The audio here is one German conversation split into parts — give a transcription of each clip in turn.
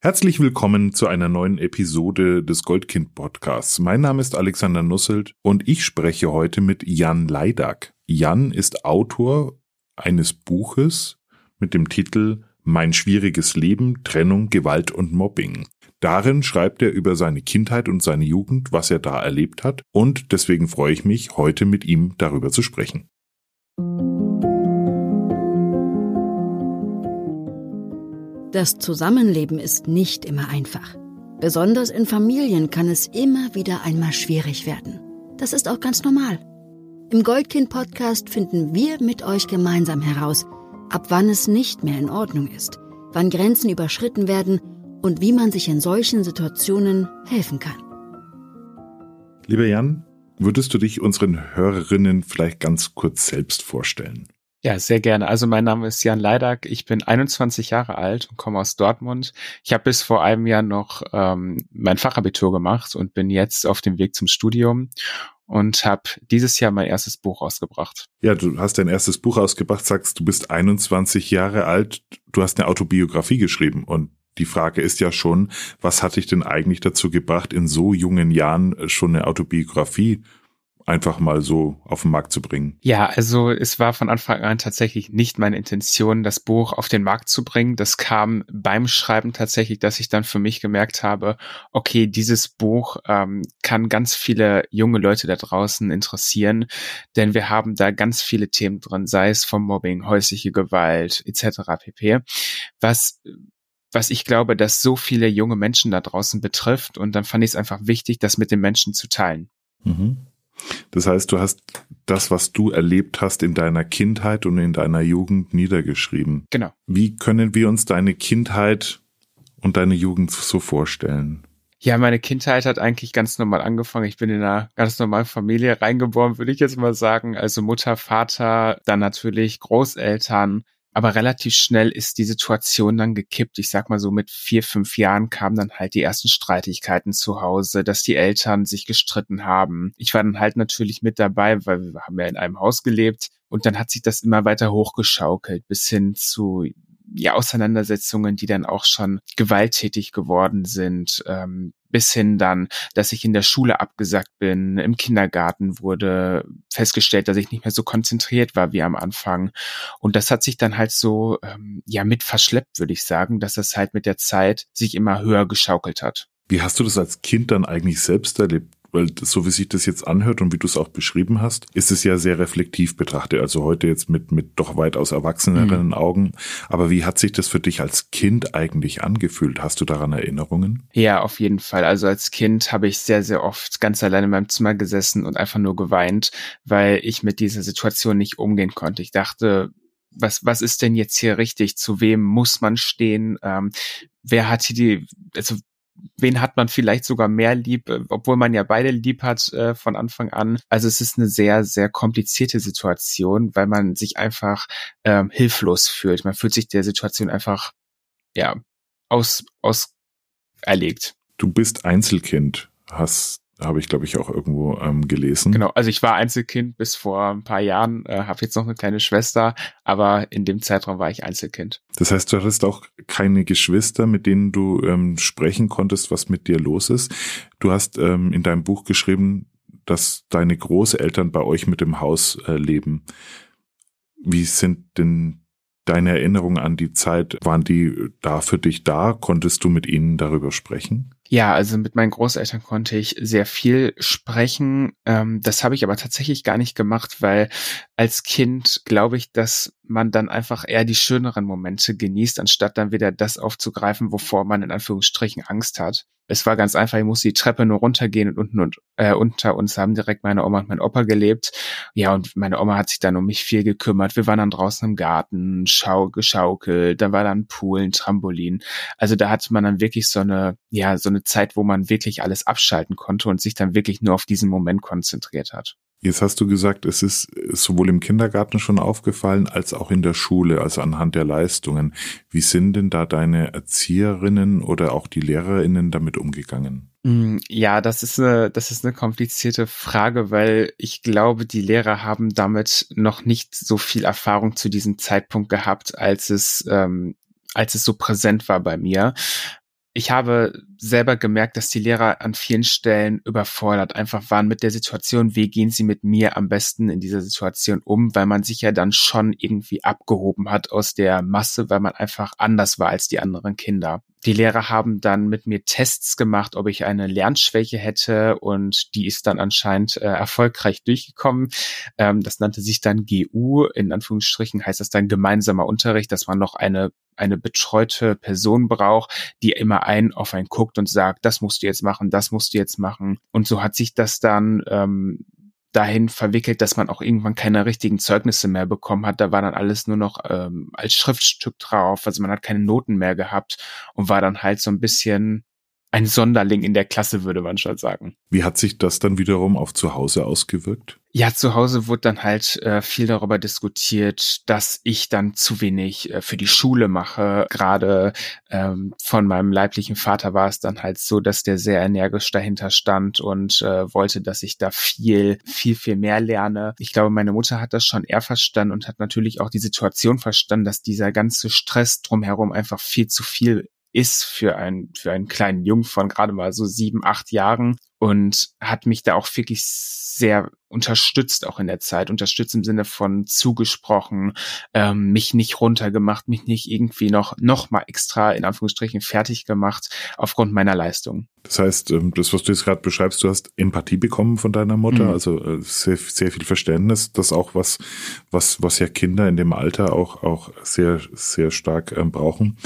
Herzlich willkommen zu einer neuen Episode des Goldkind Podcasts. Mein Name ist Alexander Nusselt und ich spreche heute mit Jan Leidak. Jan ist Autor eines Buches mit dem Titel Mein schwieriges Leben, Trennung, Gewalt und Mobbing. Darin schreibt er über seine Kindheit und seine Jugend, was er da erlebt hat und deswegen freue ich mich, heute mit ihm darüber zu sprechen. Das Zusammenleben ist nicht immer einfach. Besonders in Familien kann es immer wieder einmal schwierig werden. Das ist auch ganz normal. Im Goldkind-Podcast finden wir mit euch gemeinsam heraus, ab wann es nicht mehr in Ordnung ist, wann Grenzen überschritten werden und wie man sich in solchen Situationen helfen kann. Lieber Jan, würdest du dich unseren Hörerinnen vielleicht ganz kurz selbst vorstellen? Ja, sehr gerne. Also mein Name ist Jan Leidak. Ich bin 21 Jahre alt und komme aus Dortmund. Ich habe bis vor einem Jahr noch ähm, mein Fachabitur gemacht und bin jetzt auf dem Weg zum Studium und habe dieses Jahr mein erstes Buch ausgebracht. Ja, du hast dein erstes Buch ausgebracht, sagst, du bist 21 Jahre alt, du hast eine Autobiografie geschrieben und die Frage ist ja schon, was hat dich denn eigentlich dazu gebracht, in so jungen Jahren schon eine Autobiografie einfach mal so auf den Markt zu bringen? Ja, also es war von Anfang an tatsächlich nicht meine Intention, das Buch auf den Markt zu bringen. Das kam beim Schreiben tatsächlich, dass ich dann für mich gemerkt habe, okay, dieses Buch ähm, kann ganz viele junge Leute da draußen interessieren, denn wir haben da ganz viele Themen drin, sei es vom Mobbing, häusliche Gewalt etc. pp. Was was ich glaube, dass so viele junge Menschen da draußen betrifft. Und dann fand ich es einfach wichtig, das mit den Menschen zu teilen. Mhm. Das heißt, du hast das, was du erlebt hast in deiner Kindheit und in deiner Jugend niedergeschrieben. Genau. Wie können wir uns deine Kindheit und deine Jugend so vorstellen? Ja, meine Kindheit hat eigentlich ganz normal angefangen. Ich bin in einer ganz normalen Familie reingeboren, würde ich jetzt mal sagen. Also Mutter, Vater, dann natürlich Großeltern, aber relativ schnell ist die Situation dann gekippt. Ich sag mal so mit vier, fünf Jahren kamen dann halt die ersten Streitigkeiten zu Hause, dass die Eltern sich gestritten haben. Ich war dann halt natürlich mit dabei, weil wir haben ja in einem Haus gelebt. Und dann hat sich das immer weiter hochgeschaukelt bis hin zu ja, Auseinandersetzungen, die dann auch schon gewalttätig geworden sind, ähm, bis hin dann, dass ich in der Schule abgesagt bin, im Kindergarten wurde festgestellt, dass ich nicht mehr so konzentriert war wie am Anfang. Und das hat sich dann halt so, ähm, ja, mit verschleppt, würde ich sagen, dass das halt mit der Zeit sich immer höher geschaukelt hat. Wie hast du das als Kind dann eigentlich selbst erlebt? Weil so wie sich das jetzt anhört und wie du es auch beschrieben hast, ist es ja sehr reflektiv betrachtet. Also heute jetzt mit, mit doch weitaus erwachseneren mhm. Augen. Aber wie hat sich das für dich als Kind eigentlich angefühlt? Hast du daran Erinnerungen? Ja, auf jeden Fall. Also als Kind habe ich sehr, sehr oft ganz allein in meinem Zimmer gesessen und einfach nur geweint, weil ich mit dieser Situation nicht umgehen konnte. Ich dachte, was, was ist denn jetzt hier richtig? Zu wem muss man stehen? Ähm, wer hat hier die, also wen hat man vielleicht sogar mehr lieb, äh, obwohl man ja beide lieb hat äh, von Anfang an. Also es ist eine sehr, sehr komplizierte Situation, weil man sich einfach ähm, hilflos fühlt. Man fühlt sich der Situation einfach, ja, aus, aus erlegt. Du bist Einzelkind, hast habe ich, glaube ich, auch irgendwo ähm, gelesen. Genau, also ich war Einzelkind bis vor ein paar Jahren, äh, habe jetzt noch eine kleine Schwester, aber in dem Zeitraum war ich Einzelkind. Das heißt, du hattest auch keine Geschwister, mit denen du ähm, sprechen konntest, was mit dir los ist. Du hast ähm, in deinem Buch geschrieben, dass deine Großeltern bei euch mit dem Haus äh, leben. Wie sind denn deine Erinnerungen an die Zeit? Waren die da für dich da? Konntest du mit ihnen darüber sprechen? Ja, also mit meinen Großeltern konnte ich sehr viel sprechen. Ähm, das habe ich aber tatsächlich gar nicht gemacht, weil als Kind glaube ich, dass man dann einfach eher die schöneren Momente genießt, anstatt dann wieder das aufzugreifen, wovor man in Anführungsstrichen Angst hat. Es war ganz einfach, ich musste die Treppe nur runtergehen und unten und äh, unter uns haben direkt meine Oma und mein Opa gelebt. Ja, und meine Oma hat sich dann um mich viel gekümmert. Wir waren dann draußen im Garten, schau geschaukelt, da war dann Pool, ein Trampolin. Also da hatte man dann wirklich so eine, ja, so eine Zeit, wo man wirklich alles abschalten konnte und sich dann wirklich nur auf diesen Moment konzentriert hat. Jetzt hast du gesagt, es ist sowohl im Kindergarten schon aufgefallen als auch in der Schule, also anhand der Leistungen. Wie sind denn da deine Erzieherinnen oder auch die Lehrerinnen damit umgegangen? Mm, ja, das ist eine, das ist eine komplizierte Frage, weil ich glaube, die Lehrer haben damit noch nicht so viel Erfahrung zu diesem Zeitpunkt gehabt, als es, ähm, als es so präsent war bei mir ich habe selber gemerkt, dass die Lehrer an vielen Stellen überfordert einfach waren mit der Situation, wie gehen sie mit mir am besten in dieser Situation um, weil man sich ja dann schon irgendwie abgehoben hat aus der Masse, weil man einfach anders war als die anderen Kinder. Die Lehrer haben dann mit mir Tests gemacht, ob ich eine Lernschwäche hätte und die ist dann anscheinend äh, erfolgreich durchgekommen. Ähm, das nannte sich dann GU, in Anführungsstrichen heißt das dann gemeinsamer Unterricht, dass man noch eine eine betreute Person braucht, die immer ein auf einen guckt und sagt, das musst du jetzt machen, das musst du jetzt machen. Und so hat sich das dann ähm, dahin verwickelt, dass man auch irgendwann keine richtigen Zeugnisse mehr bekommen hat. Da war dann alles nur noch ähm, als Schriftstück drauf. Also man hat keine Noten mehr gehabt und war dann halt so ein bisschen ein Sonderling in der Klasse, würde man schon sagen. Wie hat sich das dann wiederum auf zu Hause ausgewirkt? Ja, zu Hause wurde dann halt äh, viel darüber diskutiert, dass ich dann zu wenig äh, für die Schule mache. Gerade ähm, von meinem leiblichen Vater war es dann halt so, dass der sehr energisch dahinter stand und äh, wollte, dass ich da viel, viel, viel mehr lerne. Ich glaube, meine Mutter hat das schon eher verstanden und hat natürlich auch die Situation verstanden, dass dieser ganze Stress drumherum einfach viel zu viel ist für einen, für einen kleinen Jungen von gerade mal so sieben, acht Jahren und hat mich da auch wirklich sehr unterstützt auch in der Zeit, unterstützt im Sinne von zugesprochen, ähm, mich nicht runtergemacht, mich nicht irgendwie noch noch mal extra in Anführungsstrichen fertig gemacht aufgrund meiner Leistung. Das heißt, ähm, das was du jetzt gerade beschreibst, du hast Empathie bekommen von deiner Mutter, mhm. also äh, sehr sehr viel Verständnis, das auch was was was ja Kinder in dem Alter auch auch sehr sehr stark ähm, brauchen.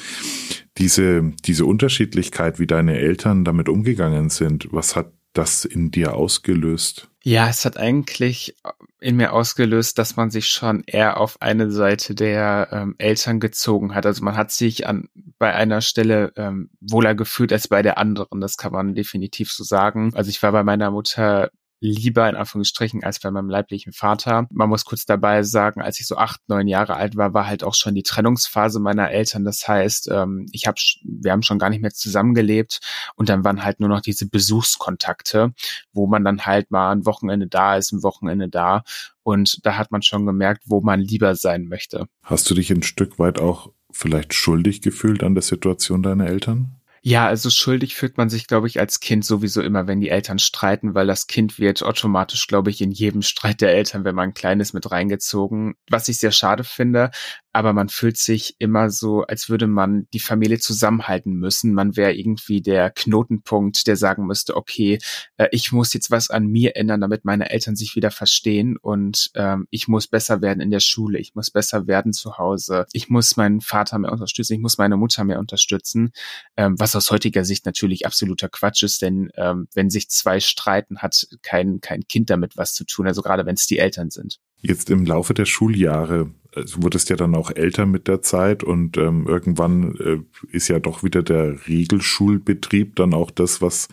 Diese diese Unterschiedlichkeit, wie deine Eltern damit umgegangen sind, was hat das in dir ausgelöst? Ja, es hat eigentlich in mir ausgelöst, dass man sich schon eher auf eine Seite der ähm, Eltern gezogen hat. Also man hat sich an bei einer Stelle ähm, wohler gefühlt als bei der anderen. Das kann man definitiv so sagen. Also ich war bei meiner Mutter lieber in Anführungsstrichen als bei meinem leiblichen Vater. Man muss kurz dabei sagen, als ich so acht, neun Jahre alt war, war halt auch schon die Trennungsphase meiner Eltern. Das heißt, ähm, ich habe, wir haben schon gar nicht mehr zusammengelebt und dann waren halt nur noch diese Besuchskontakte, wo man dann halt mal ein Wochenende da ist, ein Wochenende da und da hat man schon gemerkt, wo man lieber sein möchte. Hast du dich ein Stück weit auch vielleicht schuldig gefühlt an der Situation deiner Eltern? Ja, also schuldig fühlt man sich, glaube ich, als Kind sowieso immer, wenn die Eltern streiten, weil das Kind wird automatisch, glaube ich, in jedem Streit der Eltern, wenn man klein ist, mit reingezogen. Was ich sehr schade finde, aber man fühlt sich immer so, als würde man die Familie zusammenhalten müssen. Man wäre irgendwie der Knotenpunkt, der sagen müsste, okay, äh, ich muss jetzt was an mir ändern, damit meine Eltern sich wieder verstehen. Und ähm, ich muss besser werden in der Schule, ich muss besser werden zu Hause, ich muss meinen Vater mehr unterstützen, ich muss meine Mutter mehr unterstützen, ähm, was aus heutiger Sicht natürlich absoluter Quatsch ist, denn ähm, wenn sich zwei streiten, hat kein, kein Kind damit was zu tun, also gerade wenn es die Eltern sind. Jetzt im Laufe der Schuljahre äh, wurdest ja dann auch älter mit der Zeit und ähm, irgendwann äh, ist ja doch wieder der Regelschulbetrieb dann auch das, was,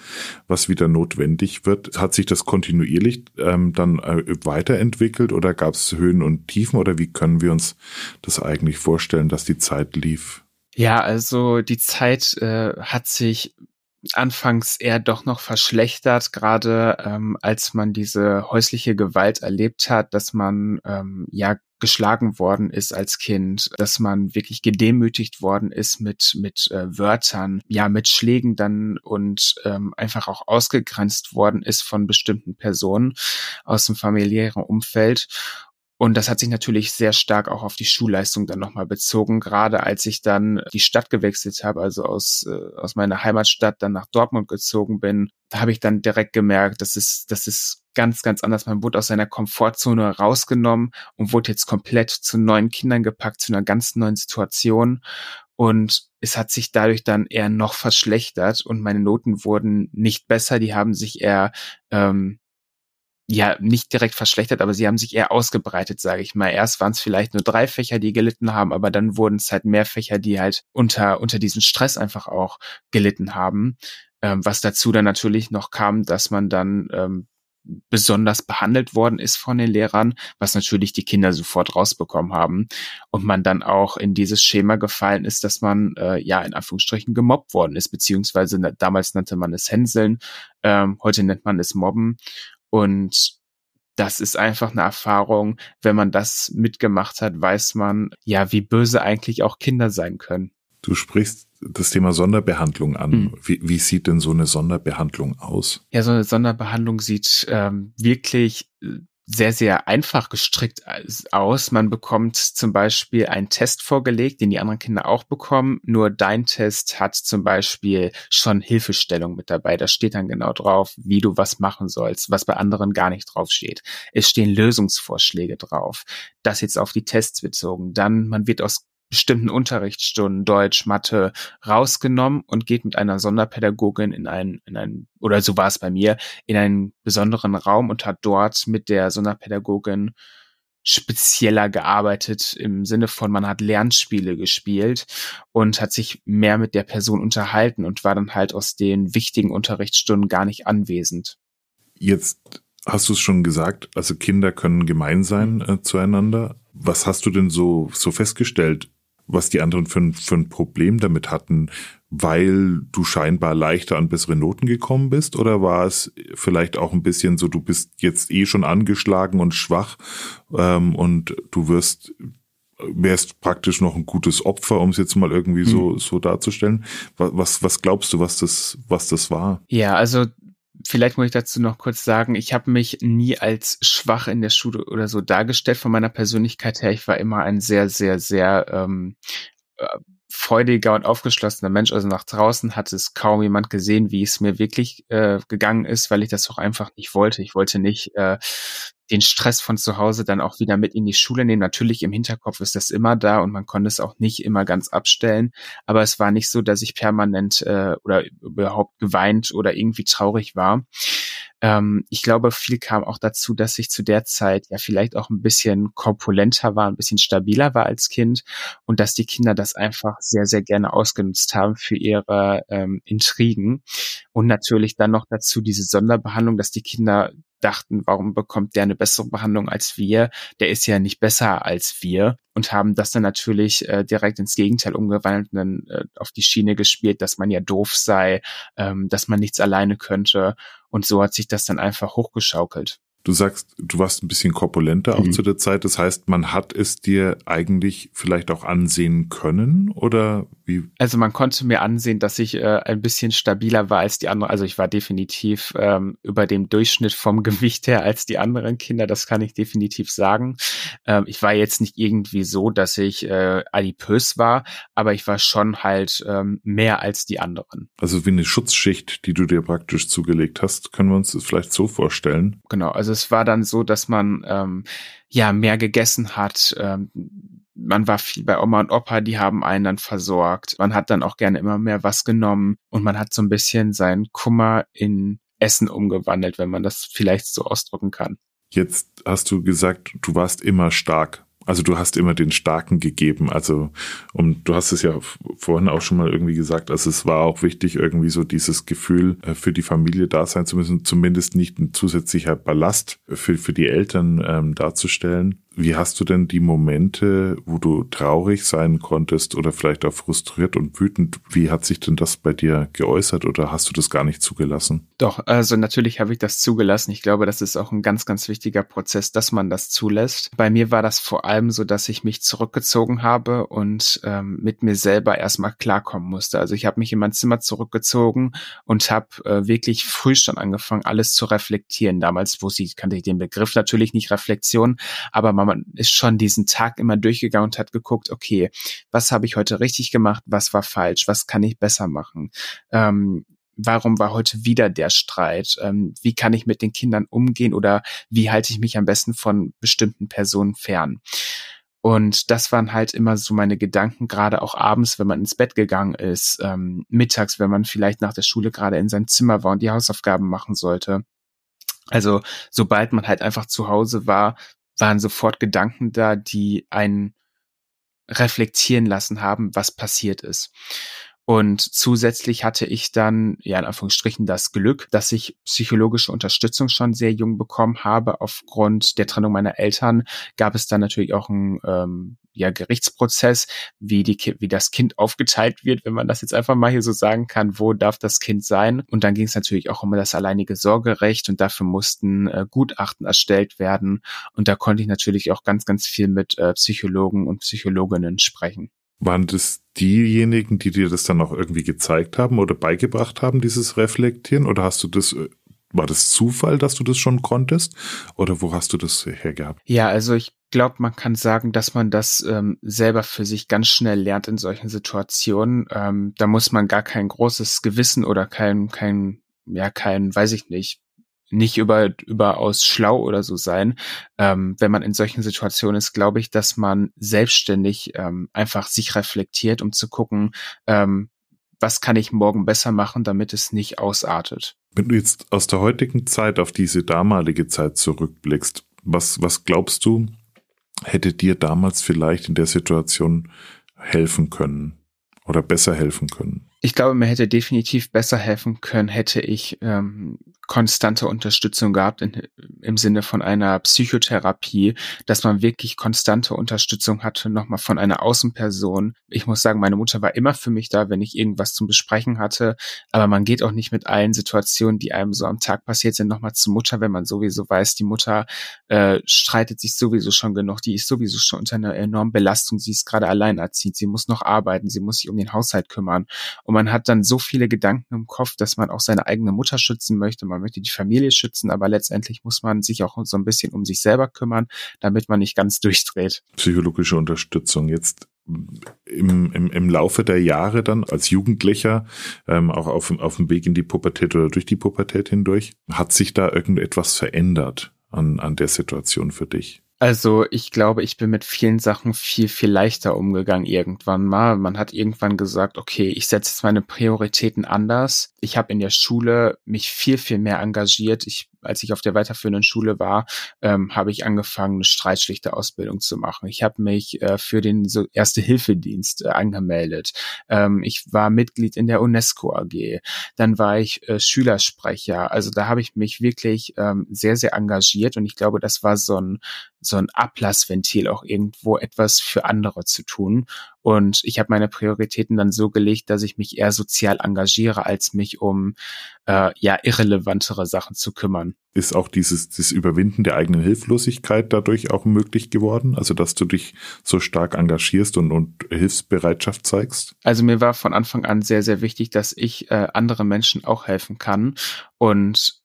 was wieder notwendig wird. Hat sich das kontinuierlich ähm, dann äh, weiterentwickelt oder gab es Höhen und Tiefen oder wie können wir uns das eigentlich vorstellen, dass die Zeit lief? Ja, also die Zeit äh, hat sich anfangs eher doch noch verschlechtert, gerade ähm, als man diese häusliche Gewalt erlebt hat, dass man ähm, ja geschlagen worden ist als Kind, dass man wirklich gedemütigt worden ist mit mit äh, Wörtern, ja mit Schlägen dann und ähm, einfach auch ausgegrenzt worden ist von bestimmten Personen aus dem familiären Umfeld und das hat sich natürlich sehr stark auch auf die Schulleistung dann nochmal bezogen, gerade als ich dann die Stadt gewechselt habe, also aus, äh, aus meiner Heimatstadt dann nach Dortmund gezogen bin. Da habe ich dann direkt gemerkt, das ist, das ist ganz, ganz anders. Man wurde aus seiner Komfortzone rausgenommen und wurde jetzt komplett zu neuen Kindern gepackt, zu einer ganz neuen Situation. Und es hat sich dadurch dann eher noch verschlechtert und meine Noten wurden nicht besser, die haben sich eher ähm, ja nicht direkt verschlechtert, aber sie haben sich eher ausgebreitet, sage ich mal. Erst waren es vielleicht nur drei Fächer, die gelitten haben, aber dann wurden es halt mehr Fächer, die halt unter unter diesem Stress einfach auch gelitten haben. Ähm, was dazu dann natürlich noch kam, dass man dann ähm, besonders behandelt worden ist von den Lehrern, was natürlich die Kinder sofort rausbekommen haben und man dann auch in dieses Schema gefallen ist, dass man äh, ja in Anführungsstrichen gemobbt worden ist, beziehungsweise damals nannte man es Hänseln, ähm, heute nennt man es Mobben und das ist einfach eine Erfahrung, wenn man das mitgemacht hat, weiß man, ja, wie böse eigentlich auch Kinder sein können. Du sprichst das Thema Sonderbehandlung an. Mhm. Wie, wie sieht denn so eine Sonderbehandlung aus? Ja, so eine Sonderbehandlung sieht ähm, wirklich äh, sehr, sehr einfach gestrickt aus. Man bekommt zum Beispiel einen Test vorgelegt, den die anderen Kinder auch bekommen. Nur dein Test hat zum Beispiel schon Hilfestellung mit dabei. Da steht dann genau drauf, wie du was machen sollst, was bei anderen gar nicht drauf steht. Es stehen Lösungsvorschläge drauf. Das jetzt auf die Tests bezogen. Dann, man wird aus bestimmten Unterrichtsstunden Deutsch, Mathe rausgenommen und geht mit einer Sonderpädagogin in einen, in einen, oder so war es bei mir, in einen besonderen Raum und hat dort mit der Sonderpädagogin spezieller gearbeitet im Sinne von, man hat Lernspiele gespielt und hat sich mehr mit der Person unterhalten und war dann halt aus den wichtigen Unterrichtsstunden gar nicht anwesend. Jetzt hast du es schon gesagt, also Kinder können gemein sein äh, zueinander. Was hast du denn so, so festgestellt? Was die anderen für, für ein Problem damit hatten, weil du scheinbar leichter an bessere Noten gekommen bist? Oder war es vielleicht auch ein bisschen so, du bist jetzt eh schon angeschlagen und schwach ähm, und du wirst wärst praktisch noch ein gutes Opfer, um es jetzt mal irgendwie so, hm. so darzustellen. Was, was glaubst du, was das, was das war? Ja, also vielleicht muss ich dazu noch kurz sagen, ich habe mich nie als schwach in der Schule oder so dargestellt von meiner Persönlichkeit her. Ich war immer ein sehr, sehr, sehr ähm, äh, freudiger und aufgeschlossener Mensch. Also nach draußen hat es kaum jemand gesehen, wie es mir wirklich äh, gegangen ist, weil ich das auch einfach nicht wollte. Ich wollte nicht äh, den Stress von zu Hause dann auch wieder mit in die Schule nehmen. Natürlich im Hinterkopf ist das immer da und man konnte es auch nicht immer ganz abstellen. Aber es war nicht so, dass ich permanent äh, oder überhaupt geweint oder irgendwie traurig war. Ähm, ich glaube, viel kam auch dazu, dass ich zu der Zeit ja vielleicht auch ein bisschen korpulenter war, ein bisschen stabiler war als Kind und dass die Kinder das einfach sehr, sehr gerne ausgenutzt haben für ihre ähm, Intrigen. Und natürlich dann noch dazu diese Sonderbehandlung, dass die Kinder dachten, warum bekommt der eine bessere Behandlung als wir? Der ist ja nicht besser als wir und haben das dann natürlich äh, direkt ins Gegenteil umgewandelt und dann äh, auf die Schiene gespielt, dass man ja doof sei, ähm, dass man nichts alleine könnte und so hat sich das dann einfach hochgeschaukelt. Du sagst, du warst ein bisschen korpulenter auch mhm. zu der Zeit. Das heißt, man hat es dir eigentlich vielleicht auch ansehen können oder wie? Also man konnte mir ansehen, dass ich äh, ein bisschen stabiler war als die anderen. Also ich war definitiv ähm, über dem Durchschnitt vom Gewicht her als die anderen Kinder. Das kann ich definitiv sagen. Ähm, ich war jetzt nicht irgendwie so, dass ich äh, adipös war, aber ich war schon halt ähm, mehr als die anderen. Also wie eine Schutzschicht, die du dir praktisch zugelegt hast, können wir uns das vielleicht so vorstellen? Genau. Also es war dann so, dass man ähm, ja mehr gegessen hat. Ähm, man war viel bei Oma und Opa, die haben einen dann versorgt. Man hat dann auch gerne immer mehr was genommen und man hat so ein bisschen seinen Kummer in Essen umgewandelt, wenn man das vielleicht so ausdrücken kann. Jetzt hast du gesagt, du warst immer stark. Also du hast immer den Starken gegeben. Also, und du hast es ja vorhin auch schon mal irgendwie gesagt, also es war auch wichtig, irgendwie so dieses Gefühl äh, für die Familie da sein zu müssen, zumindest nicht ein zusätzlicher Ballast für, für die Eltern ähm, darzustellen. Wie hast du denn die Momente, wo du traurig sein konntest oder vielleicht auch frustriert und wütend? Wie hat sich denn das bei dir geäußert oder hast du das gar nicht zugelassen? Doch, also natürlich habe ich das zugelassen. Ich glaube, das ist auch ein ganz, ganz wichtiger Prozess, dass man das zulässt. Bei mir war das vor allem so, dass ich mich zurückgezogen habe und ähm, mit mir selber erstmal klarkommen musste. Also ich habe mich in mein Zimmer zurückgezogen und habe äh, wirklich früh schon angefangen, alles zu reflektieren. Damals wusste ich, kannte ich den Begriff natürlich nicht Reflexion, aber man man ist schon diesen Tag immer durchgegangen und hat geguckt, okay, was habe ich heute richtig gemacht, was war falsch, was kann ich besser machen? Ähm, warum war heute wieder der Streit? Ähm, wie kann ich mit den Kindern umgehen oder wie halte ich mich am besten von bestimmten Personen fern? Und das waren halt immer so meine Gedanken, gerade auch abends, wenn man ins Bett gegangen ist, ähm, mittags, wenn man vielleicht nach der Schule gerade in seinem Zimmer war und die Hausaufgaben machen sollte. Also sobald man halt einfach zu Hause war, waren sofort Gedanken da, die einen reflektieren lassen haben, was passiert ist. Und zusätzlich hatte ich dann, ja, in Anführungsstrichen, das Glück, dass ich psychologische Unterstützung schon sehr jung bekommen habe. Aufgrund der Trennung meiner Eltern gab es dann natürlich auch ein ähm, ja, Gerichtsprozess, wie, die, wie das Kind aufgeteilt wird, wenn man das jetzt einfach mal hier so sagen kann, wo darf das Kind sein. Und dann ging es natürlich auch um das alleinige Sorgerecht und dafür mussten äh, Gutachten erstellt werden. Und da konnte ich natürlich auch ganz, ganz viel mit äh, Psychologen und Psychologinnen sprechen. Waren das diejenigen, die dir das dann auch irgendwie gezeigt haben oder beigebracht haben, dieses Reflektieren? Oder hast du das, äh, war das Zufall, dass du das schon konntest? Oder wo hast du das hergehabt? Ja, also ich glaube, man kann sagen, dass man das ähm, selber für sich ganz schnell lernt in solchen Situationen. Ähm, da muss man gar kein großes Gewissen oder kein, kein, ja, kein, weiß ich nicht, nicht über, überaus schlau oder so sein. Ähm, wenn man in solchen Situationen ist, glaube ich, dass man selbstständig ähm, einfach sich reflektiert, um zu gucken, ähm, was kann ich morgen besser machen, damit es nicht ausartet. Wenn du jetzt aus der heutigen Zeit auf diese damalige Zeit zurückblickst, was, was glaubst du, hätte dir damals vielleicht in der Situation helfen können oder besser helfen können? Ich glaube, mir hätte definitiv besser helfen können, hätte ich ähm, konstante Unterstützung gehabt in, im Sinne von einer Psychotherapie, dass man wirklich konstante Unterstützung hatte, nochmal von einer Außenperson. Ich muss sagen, meine Mutter war immer für mich da, wenn ich irgendwas zum Besprechen hatte, aber man geht auch nicht mit allen Situationen, die einem so am Tag passiert sind, nochmal zur Mutter, wenn man sowieso weiß, die Mutter äh, streitet sich sowieso schon genug, die ist sowieso schon unter einer enormen Belastung, sie ist gerade alleinerziehend, sie muss noch arbeiten, sie muss sich um den Haushalt kümmern und man hat dann so viele Gedanken im Kopf, dass man auch seine eigene Mutter schützen möchte, man möchte die Familie schützen, aber letztendlich muss man sich auch so ein bisschen um sich selber kümmern, damit man nicht ganz durchdreht. Psychologische Unterstützung jetzt im, im, im Laufe der Jahre dann als Jugendlicher, ähm, auch auf, auf dem Weg in die Pubertät oder durch die Pubertät hindurch, hat sich da irgendetwas verändert an, an der Situation für dich? Also ich glaube, ich bin mit vielen Sachen viel, viel leichter umgegangen irgendwann mal. Man hat irgendwann gesagt, okay, ich setze jetzt meine Prioritäten anders. Ich habe in der Schule mich viel, viel mehr engagiert. Ich als ich auf der weiterführenden Schule war, ähm, habe ich angefangen, eine Streitschlichter-Ausbildung zu machen. Ich habe mich äh, für den so Erste-Hilfe-Dienst äh, angemeldet. Ähm, ich war Mitglied in der UNESCO AG. Dann war ich äh, Schülersprecher. Also da habe ich mich wirklich ähm, sehr, sehr engagiert und ich glaube, das war so ein so ein Ablassventil auch irgendwo etwas für andere zu tun. Und ich habe meine Prioritäten dann so gelegt, dass ich mich eher sozial engagiere, als mich um äh, ja irrelevantere Sachen zu kümmern. Ist auch dieses das Überwinden der eigenen Hilflosigkeit dadurch auch möglich geworden? Also dass du dich so stark engagierst und, und Hilfsbereitschaft zeigst? Also mir war von Anfang an sehr, sehr wichtig, dass ich äh, anderen Menschen auch helfen kann. Und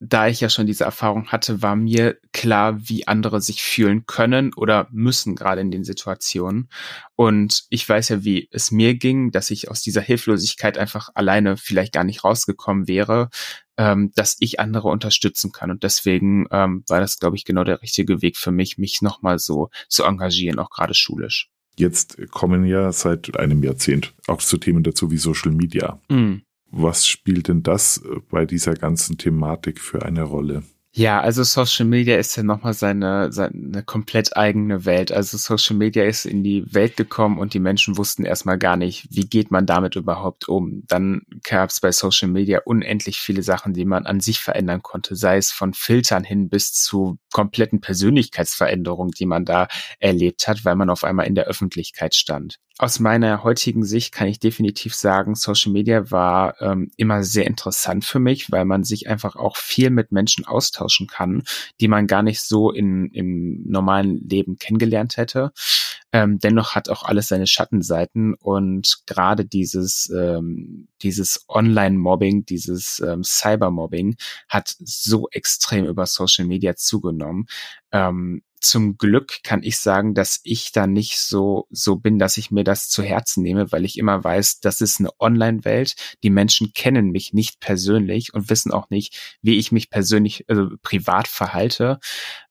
da ich ja schon diese Erfahrung hatte, war mir klar, wie andere sich fühlen können oder müssen gerade in den Situationen. Und ich weiß ja, wie es mir ging, dass ich aus dieser Hilflosigkeit einfach alleine vielleicht gar nicht rausgekommen wäre, ähm, dass ich andere unterstützen kann. Und deswegen ähm, war das, glaube ich, genau der richtige Weg für mich, mich nochmal so zu engagieren, auch gerade schulisch. Jetzt kommen ja seit einem Jahrzehnt auch zu Themen dazu wie Social Media. Mm. Was spielt denn das äh, bei dieser ganzen Thematik für eine Rolle? Ja, also Social Media ist ja nochmal seine, seine komplett eigene Welt. Also Social Media ist in die Welt gekommen und die Menschen wussten erstmal gar nicht, wie geht man damit überhaupt um. Dann gab es bei Social Media unendlich viele Sachen, die man an sich verändern konnte, sei es von Filtern hin bis zu kompletten Persönlichkeitsveränderungen, die man da erlebt hat, weil man auf einmal in der Öffentlichkeit stand aus meiner heutigen Sicht kann ich definitiv sagen, Social Media war ähm, immer sehr interessant für mich, weil man sich einfach auch viel mit Menschen austauschen kann, die man gar nicht so in, im normalen Leben kennengelernt hätte. Ähm, dennoch hat auch alles seine Schattenseiten und gerade dieses, ähm, dieses Online-Mobbing, dieses ähm, Cyber-Mobbing hat so extrem über Social Media zugenommen. Ähm, zum Glück kann ich sagen, dass ich da nicht so, so bin, dass ich mir das zu Herzen nehme, weil ich immer weiß, das ist eine Online-Welt. Die Menschen kennen mich nicht persönlich und wissen auch nicht, wie ich mich persönlich, also privat verhalte.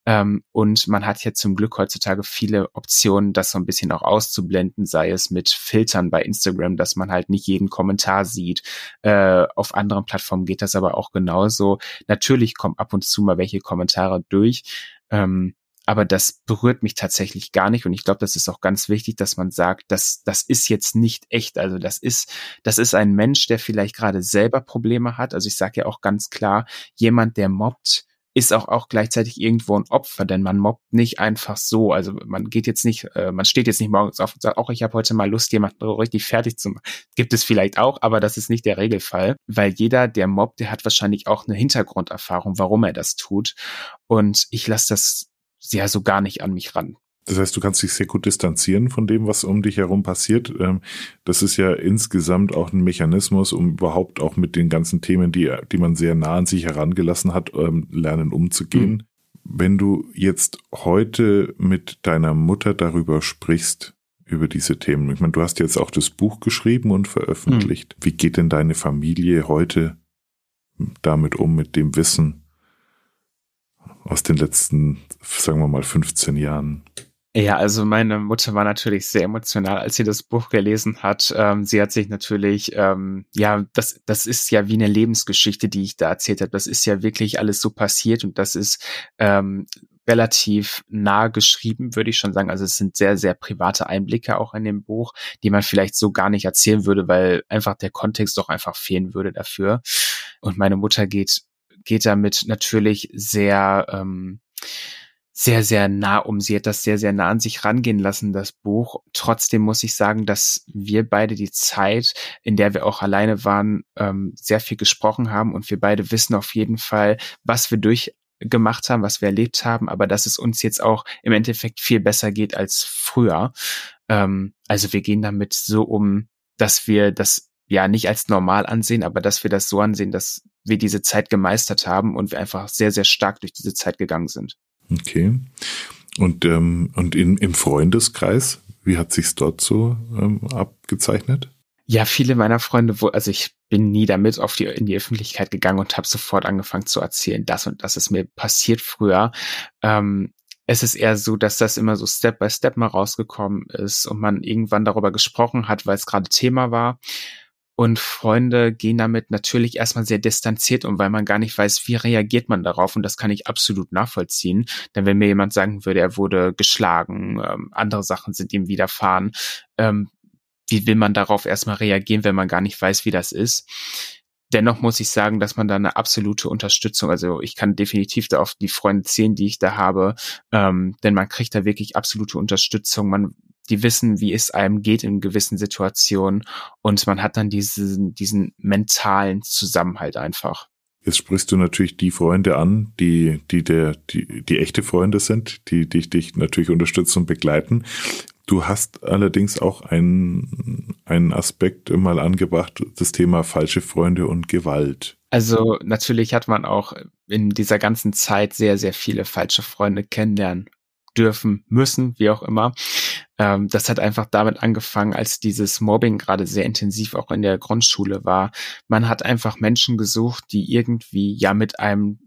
Ähm, und man hat ja zum Glück heutzutage viele Optionen, das so ein bisschen auch auszublenden, sei es mit Filtern bei Instagram, dass man halt nicht jeden Kommentar sieht. Äh, auf anderen Plattformen geht das aber auch genauso. Natürlich kommen ab und zu mal welche Kommentare durch. Ähm, aber das berührt mich tatsächlich gar nicht. Und ich glaube, das ist auch ganz wichtig, dass man sagt, dass das ist jetzt nicht echt, also das ist das ist ein Mensch, der vielleicht gerade selber Probleme hat, also ich sage ja auch ganz klar, jemand, der mobbt, ist auch auch gleichzeitig irgendwo ein Opfer, denn man mobbt nicht einfach so, also man geht jetzt nicht, äh, man steht jetzt nicht morgens auf und sagt, auch ich habe heute mal Lust, jemanden richtig fertig zu machen. Gibt es vielleicht auch, aber das ist nicht der Regelfall, weil jeder, der mobbt, der hat wahrscheinlich auch eine Hintergrunderfahrung, warum er das tut. Und ich lasse das ja so gar nicht an mich ran. Das heißt, du kannst dich sehr gut distanzieren von dem, was um dich herum passiert. Ähm, das ist ja insgesamt auch ein Mechanismus, um überhaupt auch mit den ganzen Themen, die, die man sehr nah an sich herangelassen hat, ähm, lernen umzugehen. Mhm. Wenn du jetzt heute mit deiner Mutter darüber sprichst, über diese Themen. Ich meine, du hast jetzt auch das Buch geschrieben und veröffentlicht. Mhm. Wie geht denn deine Familie heute damit um, mit dem Wissen aus den letzten, sagen wir mal, 15 Jahren? Ja, also meine Mutter war natürlich sehr emotional, als sie das Buch gelesen hat. Ähm, sie hat sich natürlich, ähm, ja, das, das ist ja wie eine Lebensgeschichte, die ich da erzählt habe. Das ist ja wirklich alles so passiert und das ist ähm, relativ nah geschrieben, würde ich schon sagen. Also es sind sehr, sehr private Einblicke auch in dem Buch, die man vielleicht so gar nicht erzählen würde, weil einfach der Kontext doch einfach fehlen würde dafür. Und meine Mutter geht, geht damit natürlich sehr, ähm, sehr, sehr nah um. Sie hat das sehr, sehr nah an sich rangehen lassen, das Buch. Trotzdem muss ich sagen, dass wir beide die Zeit, in der wir auch alleine waren, ähm, sehr viel gesprochen haben und wir beide wissen auf jeden Fall, was wir durchgemacht haben, was wir erlebt haben, aber dass es uns jetzt auch im Endeffekt viel besser geht als früher. Ähm, also wir gehen damit so um, dass wir das ja nicht als normal ansehen, aber dass wir das so ansehen, dass wir diese Zeit gemeistert haben und wir einfach sehr, sehr stark durch diese Zeit gegangen sind. Okay. Und, ähm, und in, im Freundeskreis, wie hat sich's dort so ähm, abgezeichnet? Ja, viele meiner Freunde, wo, also ich bin nie damit auf die, in die Öffentlichkeit gegangen und habe sofort angefangen zu erzählen, das und das ist mir passiert früher. Ähm, es ist eher so, dass das immer so Step by Step mal rausgekommen ist und man irgendwann darüber gesprochen hat, weil es gerade Thema war. Und Freunde gehen damit natürlich erstmal sehr distanziert um, weil man gar nicht weiß, wie reagiert man darauf. Und das kann ich absolut nachvollziehen. Denn wenn mir jemand sagen würde, er wurde geschlagen, ähm, andere Sachen sind ihm widerfahren, ähm, wie will man darauf erstmal reagieren, wenn man gar nicht weiß, wie das ist? Dennoch muss ich sagen, dass man da eine absolute Unterstützung, also ich kann definitiv da auf die Freunde zählen, die ich da habe, ähm, denn man kriegt da wirklich absolute Unterstützung. Man die wissen, wie es einem geht in gewissen Situationen und man hat dann diesen, diesen mentalen Zusammenhalt einfach. Jetzt sprichst du natürlich die Freunde an, die, die der, die, die echte Freunde sind, die, die dich natürlich unterstützen und begleiten. Du hast allerdings auch einen, einen Aspekt mal angebracht, das Thema falsche Freunde und Gewalt. Also natürlich hat man auch in dieser ganzen Zeit sehr, sehr viele falsche Freunde kennenlernen dürfen, müssen, wie auch immer. Ähm, das hat einfach damit angefangen, als dieses Mobbing gerade sehr intensiv auch in der Grundschule war. Man hat einfach Menschen gesucht, die irgendwie ja mit einem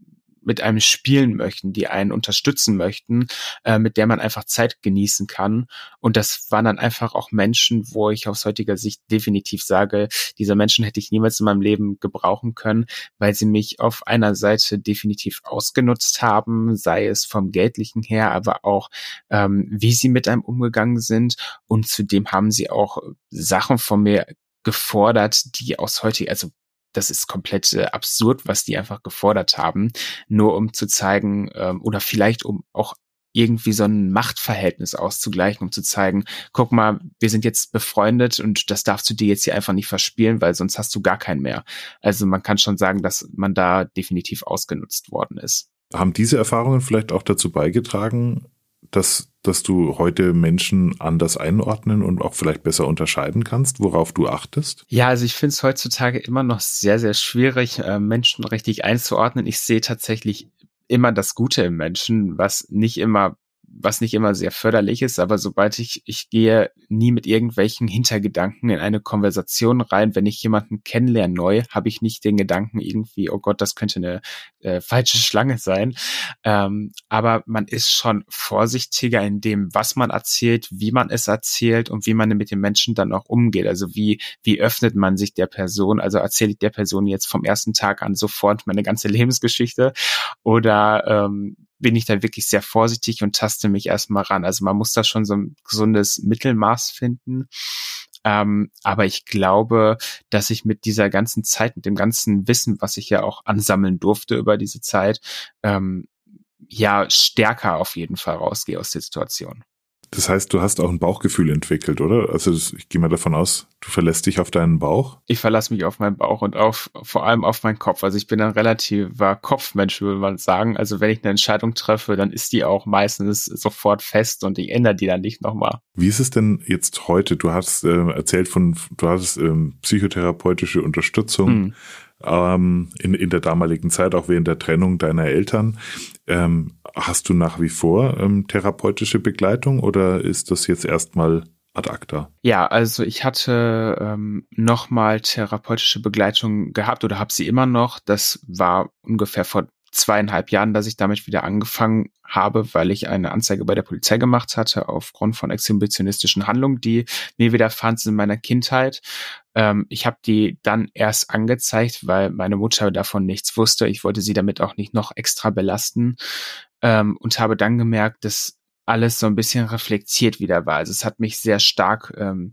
mit einem spielen möchten, die einen unterstützen möchten, äh, mit der man einfach Zeit genießen kann. Und das waren dann einfach auch Menschen, wo ich aus heutiger Sicht definitiv sage, diese Menschen hätte ich niemals in meinem Leben gebrauchen können, weil sie mich auf einer Seite definitiv ausgenutzt haben, sei es vom Geldlichen her, aber auch ähm, wie sie mit einem umgegangen sind. Und zudem haben sie auch Sachen von mir gefordert, die aus heutiger, also das ist komplett äh, absurd, was die einfach gefordert haben, nur um zu zeigen ähm, oder vielleicht um auch irgendwie so ein Machtverhältnis auszugleichen, um zu zeigen, guck mal, wir sind jetzt befreundet und das darfst du dir jetzt hier einfach nicht verspielen, weil sonst hast du gar keinen mehr. Also man kann schon sagen, dass man da definitiv ausgenutzt worden ist. Haben diese Erfahrungen vielleicht auch dazu beigetragen, dass, dass du heute Menschen anders einordnen und auch vielleicht besser unterscheiden kannst, worauf du achtest? Ja, also ich finde es heutzutage immer noch sehr, sehr schwierig, äh, Menschen richtig einzuordnen. Ich sehe tatsächlich immer das Gute im Menschen, was nicht immer was nicht immer sehr förderlich ist, aber sobald ich, ich gehe nie mit irgendwelchen Hintergedanken in eine Konversation rein, wenn ich jemanden kennenlerne neu, habe ich nicht den Gedanken irgendwie, oh Gott, das könnte eine äh, falsche Schlange sein. Ähm, aber man ist schon vorsichtiger in dem, was man erzählt, wie man es erzählt und wie man mit den Menschen dann auch umgeht. Also wie, wie öffnet man sich der Person? Also erzähle ich der Person jetzt vom ersten Tag an sofort meine ganze Lebensgeschichte oder ähm, bin ich da wirklich sehr vorsichtig und taste mich erstmal ran. Also man muss da schon so ein gesundes Mittelmaß finden. Ähm, aber ich glaube, dass ich mit dieser ganzen Zeit, mit dem ganzen Wissen, was ich ja auch ansammeln durfte über diese Zeit, ähm, ja stärker auf jeden Fall rausgehe aus der Situation. Das heißt, du hast auch ein Bauchgefühl entwickelt, oder? Also ich gehe mal davon aus, du verlässt dich auf deinen Bauch. Ich verlasse mich auf meinen Bauch und auf vor allem auf meinen Kopf. Also ich bin ein relativer Kopfmensch, würde man sagen. Also wenn ich eine Entscheidung treffe, dann ist die auch meistens sofort fest und ich ändere die dann nicht nochmal. Wie ist es denn jetzt heute? Du hast äh, erzählt von, du hattest ähm, psychotherapeutische Unterstützung. Mhm ähm, in, in der damaligen Zeit, auch während der Trennung deiner Eltern. Ähm, hast du nach wie vor ähm, therapeutische Begleitung oder ist das jetzt erstmal ad acta? Ja, also ich hatte ähm, nochmal therapeutische Begleitung gehabt oder habe sie immer noch. Das war ungefähr vor zweieinhalb Jahren, dass ich damit wieder angefangen habe, weil ich eine Anzeige bei der Polizei gemacht hatte aufgrund von exhibitionistischen Handlungen, die mir widerfahren sind in meiner Kindheit. Ähm, ich habe die dann erst angezeigt, weil meine Mutter davon nichts wusste. Ich wollte sie damit auch nicht noch extra belasten ähm, und habe dann gemerkt, dass alles so ein bisschen reflektiert wieder war. Also es hat mich sehr stark ähm,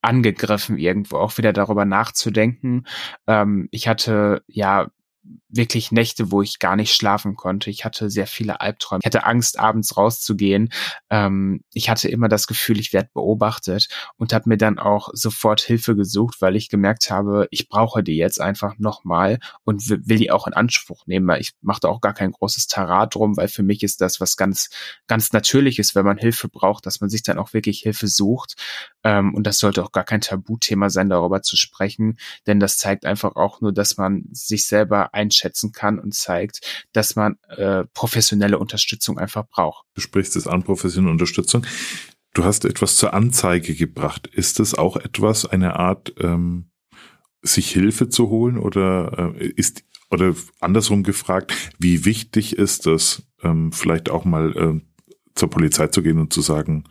angegriffen, irgendwo auch wieder darüber nachzudenken. Ähm, ich hatte ja wirklich Nächte, wo ich gar nicht schlafen konnte. Ich hatte sehr viele Albträume. Ich hatte Angst, abends rauszugehen. Ähm, ich hatte immer das Gefühl, ich werde beobachtet und habe mir dann auch sofort Hilfe gesucht, weil ich gemerkt habe, ich brauche die jetzt einfach nochmal und will die auch in Anspruch nehmen. Ich machte auch gar kein großes Tarat drum, weil für mich ist das was ganz, ganz Natürliches, wenn man Hilfe braucht, dass man sich dann auch wirklich Hilfe sucht. Ähm, und das sollte auch gar kein Tabuthema sein, darüber zu sprechen, denn das zeigt einfach auch nur, dass man sich selber einschätzen kann und zeigt, dass man äh, professionelle Unterstützung einfach braucht. Du sprichst es an, professionelle Unterstützung. Du hast etwas zur Anzeige gebracht. Ist es auch etwas, eine Art, ähm, sich Hilfe zu holen oder äh, ist oder andersrum gefragt, wie wichtig ist es, ähm, vielleicht auch mal äh, zur Polizei zu gehen und zu sagen,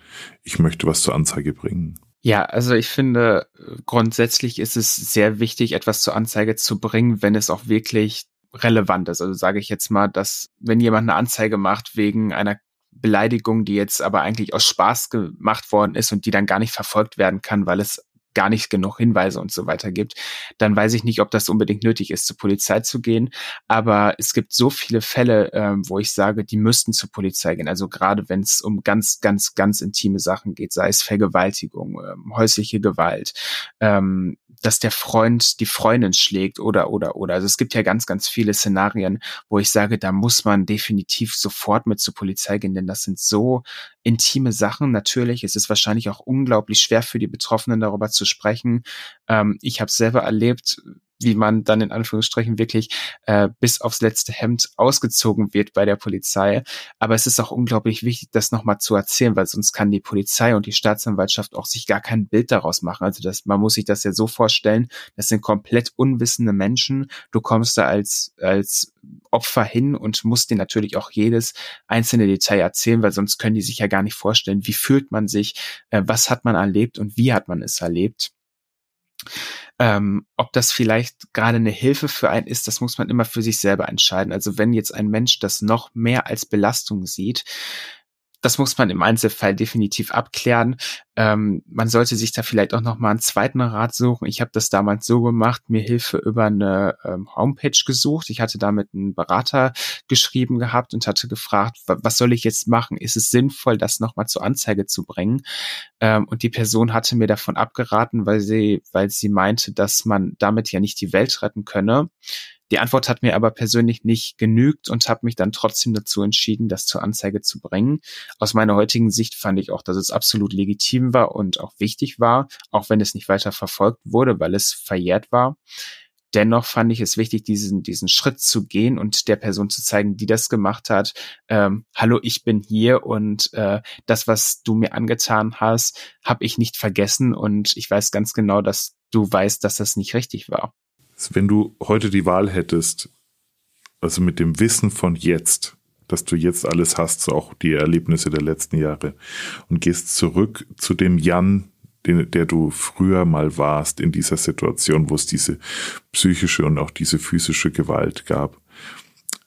ich möchte was zur Anzeige bringen? Ja, also ich finde, grundsätzlich ist es sehr wichtig, etwas zur Anzeige zu bringen, wenn es auch wirklich relevant ist. Also sage ich jetzt mal, dass wenn jemand eine Anzeige macht wegen einer Beleidigung, die jetzt aber eigentlich aus Spaß gemacht worden ist und die dann gar nicht verfolgt werden kann, weil es gar nicht genug Hinweise und so weiter gibt, dann weiß ich nicht, ob das unbedingt nötig ist, zur Polizei zu gehen. Aber es gibt so viele Fälle, ähm, wo ich sage, die müssten zur Polizei gehen. Also gerade wenn es um ganz, ganz, ganz intime Sachen geht, sei es Vergewaltigung, ähm, häusliche Gewalt, ähm, dass der Freund die Freundin schlägt oder, oder, oder. Also es gibt ja ganz, ganz viele Szenarien, wo ich sage, da muss man definitiv sofort mit zur Polizei gehen, denn das sind so intime Sachen. Natürlich ist es wahrscheinlich auch unglaublich schwer für die Betroffenen darüber zu sprechen. Ähm, ich habe selber erlebt, wie man dann in Anführungsstrichen wirklich äh, bis aufs letzte Hemd ausgezogen wird bei der Polizei. Aber es ist auch unglaublich wichtig, das nochmal zu erzählen, weil sonst kann die Polizei und die Staatsanwaltschaft auch sich gar kein Bild daraus machen. Also das, man muss sich das ja so vorstellen, das sind komplett unwissende Menschen. Du kommst da als, als Opfer hin und musst dir natürlich auch jedes einzelne Detail erzählen, weil sonst können die sich ja gar nicht vorstellen, wie fühlt man sich, äh, was hat man erlebt und wie hat man es erlebt. Ähm, ob das vielleicht gerade eine Hilfe für einen ist, das muss man immer für sich selber entscheiden. Also wenn jetzt ein Mensch das noch mehr als Belastung sieht, das muss man im Einzelfall definitiv abklären. Ähm, man sollte sich da vielleicht auch noch mal einen zweiten Rat suchen. Ich habe das damals so gemacht, mir Hilfe über eine ähm, Homepage gesucht. Ich hatte damit einen Berater geschrieben gehabt und hatte gefragt, was soll ich jetzt machen? Ist es sinnvoll, das noch mal zur Anzeige zu bringen? Ähm, und die Person hatte mir davon abgeraten, weil sie, weil sie meinte, dass man damit ja nicht die Welt retten könne. Die Antwort hat mir aber persönlich nicht genügt und habe mich dann trotzdem dazu entschieden, das zur Anzeige zu bringen. Aus meiner heutigen Sicht fand ich auch, dass es absolut legitim war und auch wichtig war, auch wenn es nicht weiter verfolgt wurde, weil es verjährt war. Dennoch fand ich es wichtig, diesen, diesen Schritt zu gehen und der Person zu zeigen, die das gemacht hat, ähm, hallo, ich bin hier und äh, das, was du mir angetan hast, habe ich nicht vergessen und ich weiß ganz genau, dass du weißt, dass das nicht richtig war wenn du heute die Wahl hättest, also mit dem Wissen von jetzt, dass du jetzt alles hast, so auch die Erlebnisse der letzten Jahre, und gehst zurück zu dem Jan, den, der du früher mal warst in dieser Situation, wo es diese psychische und auch diese physische Gewalt gab.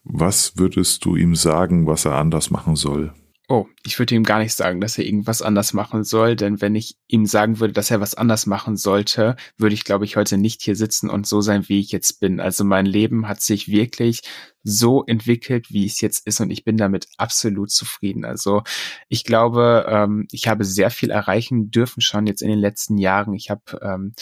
Was würdest du ihm sagen, was er anders machen soll? Oh, ich würde ihm gar nicht sagen, dass er irgendwas anders machen soll, denn wenn ich ihm sagen würde, dass er was anders machen sollte, würde ich, glaube ich, heute nicht hier sitzen und so sein, wie ich jetzt bin. Also mein Leben hat sich wirklich so entwickelt, wie es jetzt ist und ich bin damit absolut zufrieden. Also ich glaube, ähm, ich habe sehr viel erreichen dürfen schon jetzt in den letzten Jahren. Ich habe ähm,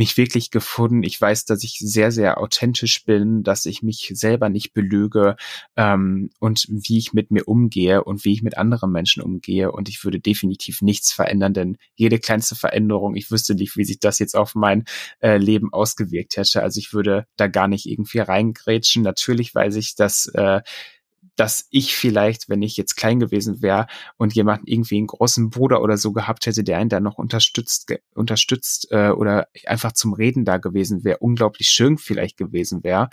mich wirklich gefunden. Ich weiß, dass ich sehr, sehr authentisch bin, dass ich mich selber nicht belüge ähm, und wie ich mit mir umgehe und wie ich mit anderen Menschen umgehe. Und ich würde definitiv nichts verändern, denn jede kleinste Veränderung, ich wüsste nicht, wie sich das jetzt auf mein äh, Leben ausgewirkt hätte. Also ich würde da gar nicht irgendwie reingrätschen. Natürlich weiß ich, dass äh, dass ich vielleicht, wenn ich jetzt klein gewesen wäre und jemanden irgendwie einen großen Bruder oder so gehabt hätte, der einen da noch unterstützt, unterstützt äh, oder einfach zum Reden da gewesen wäre, unglaublich schön vielleicht gewesen wäre.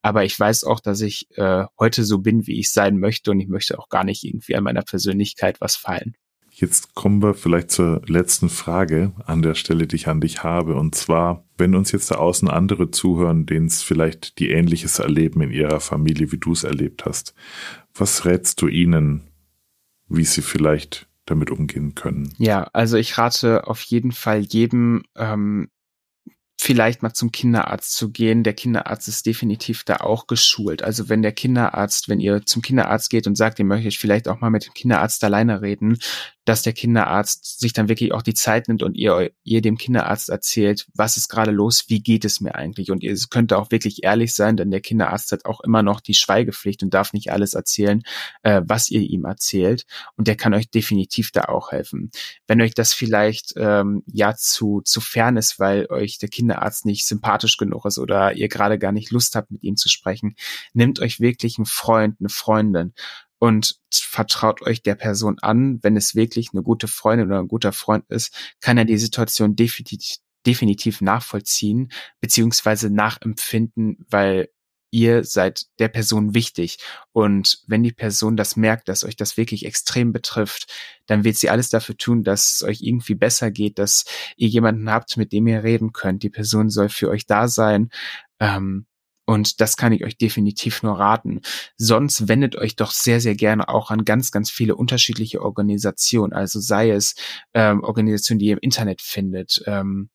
Aber ich weiß auch, dass ich äh, heute so bin, wie ich sein möchte und ich möchte auch gar nicht irgendwie an meiner Persönlichkeit was fallen. Jetzt kommen wir vielleicht zur letzten Frage an der Stelle, die ich an dich habe. Und zwar, wenn uns jetzt da außen andere zuhören, denen es vielleicht die Ähnliches erleben in ihrer Familie, wie du es erlebt hast, was rätst du ihnen, wie sie vielleicht damit umgehen können? Ja, also ich rate auf jeden Fall jedem, ähm, vielleicht mal zum Kinderarzt zu gehen. Der Kinderarzt ist definitiv da auch geschult. Also wenn der Kinderarzt, wenn ihr zum Kinderarzt geht und sagt, ihr möchtet vielleicht auch mal mit dem Kinderarzt alleine reden, dass der Kinderarzt sich dann wirklich auch die Zeit nimmt und ihr, ihr dem Kinderarzt erzählt, was ist gerade los, wie geht es mir eigentlich? Und ihr könnt auch wirklich ehrlich sein, denn der Kinderarzt hat auch immer noch die Schweigepflicht und darf nicht alles erzählen, äh, was ihr ihm erzählt. Und der kann euch definitiv da auch helfen. Wenn euch das vielleicht ähm, ja zu, zu fern ist, weil euch der Kinderarzt nicht sympathisch genug ist oder ihr gerade gar nicht Lust habt, mit ihm zu sprechen, nehmt euch wirklich einen Freund, eine Freundin und vertraut euch der Person an. Wenn es wirklich eine gute Freundin oder ein guter Freund ist, kann er die Situation definitiv, definitiv nachvollziehen, beziehungsweise nachempfinden, weil ihr seid der Person wichtig. Und wenn die Person das merkt, dass euch das wirklich extrem betrifft, dann wird sie alles dafür tun, dass es euch irgendwie besser geht, dass ihr jemanden habt, mit dem ihr reden könnt. Die Person soll für euch da sein. Ähm, und das kann ich euch definitiv nur raten. Sonst wendet euch doch sehr, sehr gerne auch an ganz, ganz viele unterschiedliche Organisationen. Also sei es ähm, Organisationen, die ihr im Internet findet, ähm,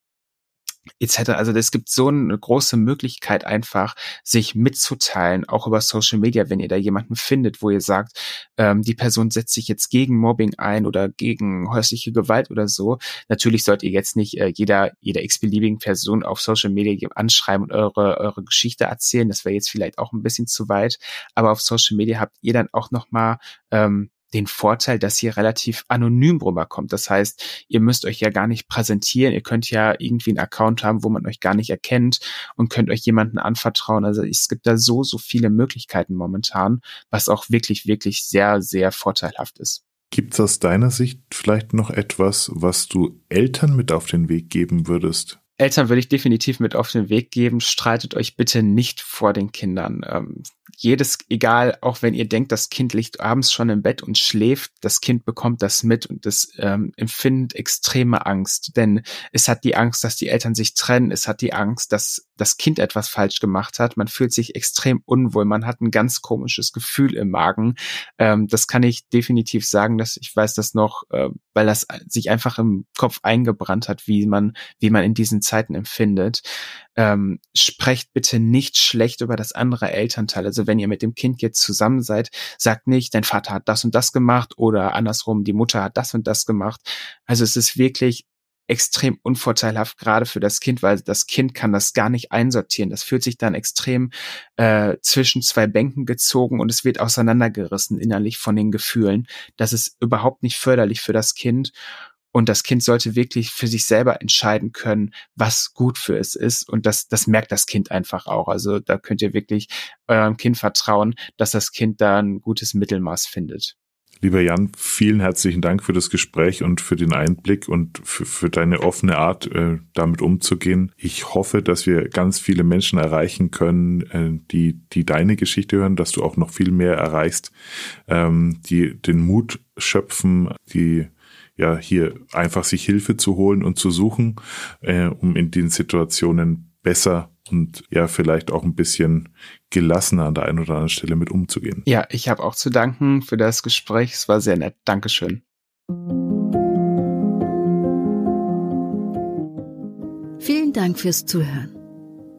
etc. Also es gibt so eine große Möglichkeit einfach, sich mitzuteilen, auch über Social Media, wenn ihr da jemanden findet, wo ihr sagt, ähm, die Person setzt sich jetzt gegen Mobbing ein oder gegen häusliche Gewalt oder so. Natürlich sollt ihr jetzt nicht äh, jeder, jeder x-beliebigen Person auf Social Media anschreiben und eure, eure Geschichte erzählen. Das wäre jetzt vielleicht auch ein bisschen zu weit. Aber auf Social Media habt ihr dann auch nochmal ähm, den Vorteil, dass ihr relativ anonym rüberkommt. Das heißt, ihr müsst euch ja gar nicht präsentieren. Ihr könnt ja irgendwie einen Account haben, wo man euch gar nicht erkennt und könnt euch jemanden anvertrauen. Also es gibt da so, so viele Möglichkeiten momentan, was auch wirklich, wirklich sehr, sehr vorteilhaft ist. Gibt es aus deiner Sicht vielleicht noch etwas, was du Eltern mit auf den Weg geben würdest? Eltern würde ich definitiv mit auf den Weg geben, streitet euch bitte nicht vor den Kindern. Ähm, jedes, egal, auch wenn ihr denkt, das Kind liegt abends schon im Bett und schläft, das Kind bekommt das mit und es ähm, empfindet extreme Angst, denn es hat die Angst, dass die Eltern sich trennen, es hat die Angst, dass das Kind etwas falsch gemacht hat, man fühlt sich extrem unwohl, man hat ein ganz komisches Gefühl im Magen. Ähm, das kann ich definitiv sagen, dass ich weiß das noch, äh, weil das sich einfach im Kopf eingebrannt hat, wie man, wie man in diesen Zeiten empfindet. Ähm, sprecht bitte nicht schlecht über das andere Elternteil. Also wenn ihr mit dem Kind jetzt zusammen seid, sagt nicht, dein Vater hat das und das gemacht oder andersrum, die Mutter hat das und das gemacht. Also es ist wirklich extrem unvorteilhaft, gerade für das Kind, weil das Kind kann das gar nicht einsortieren. Das fühlt sich dann extrem äh, zwischen zwei Bänken gezogen und es wird auseinandergerissen innerlich von den Gefühlen. Das ist überhaupt nicht förderlich für das Kind. Und das Kind sollte wirklich für sich selber entscheiden können, was gut für es ist. Und das, das merkt das Kind einfach auch. Also da könnt ihr wirklich eurem Kind vertrauen, dass das Kind da ein gutes Mittelmaß findet. Lieber Jan, vielen herzlichen Dank für das Gespräch und für den Einblick und für, für deine offene Art, äh, damit umzugehen. Ich hoffe, dass wir ganz viele Menschen erreichen können, äh, die, die deine Geschichte hören, dass du auch noch viel mehr erreichst, ähm, die den Mut schöpfen, die ja hier einfach sich Hilfe zu holen und zu suchen, äh, um in den Situationen besser und ja, vielleicht auch ein bisschen gelassener an der einen oder anderen Stelle mit umzugehen. Ja, ich habe auch zu danken für das Gespräch. Es war sehr nett. Dankeschön. Vielen Dank fürs Zuhören.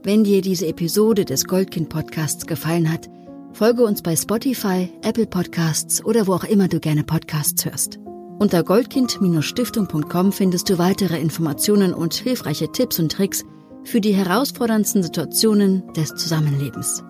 Wenn dir diese Episode des Goldkind Podcasts gefallen hat, folge uns bei Spotify, Apple Podcasts oder wo auch immer du gerne Podcasts hörst. Unter goldkind-stiftung.com findest du weitere Informationen und hilfreiche Tipps und Tricks für die herausforderndsten Situationen des Zusammenlebens.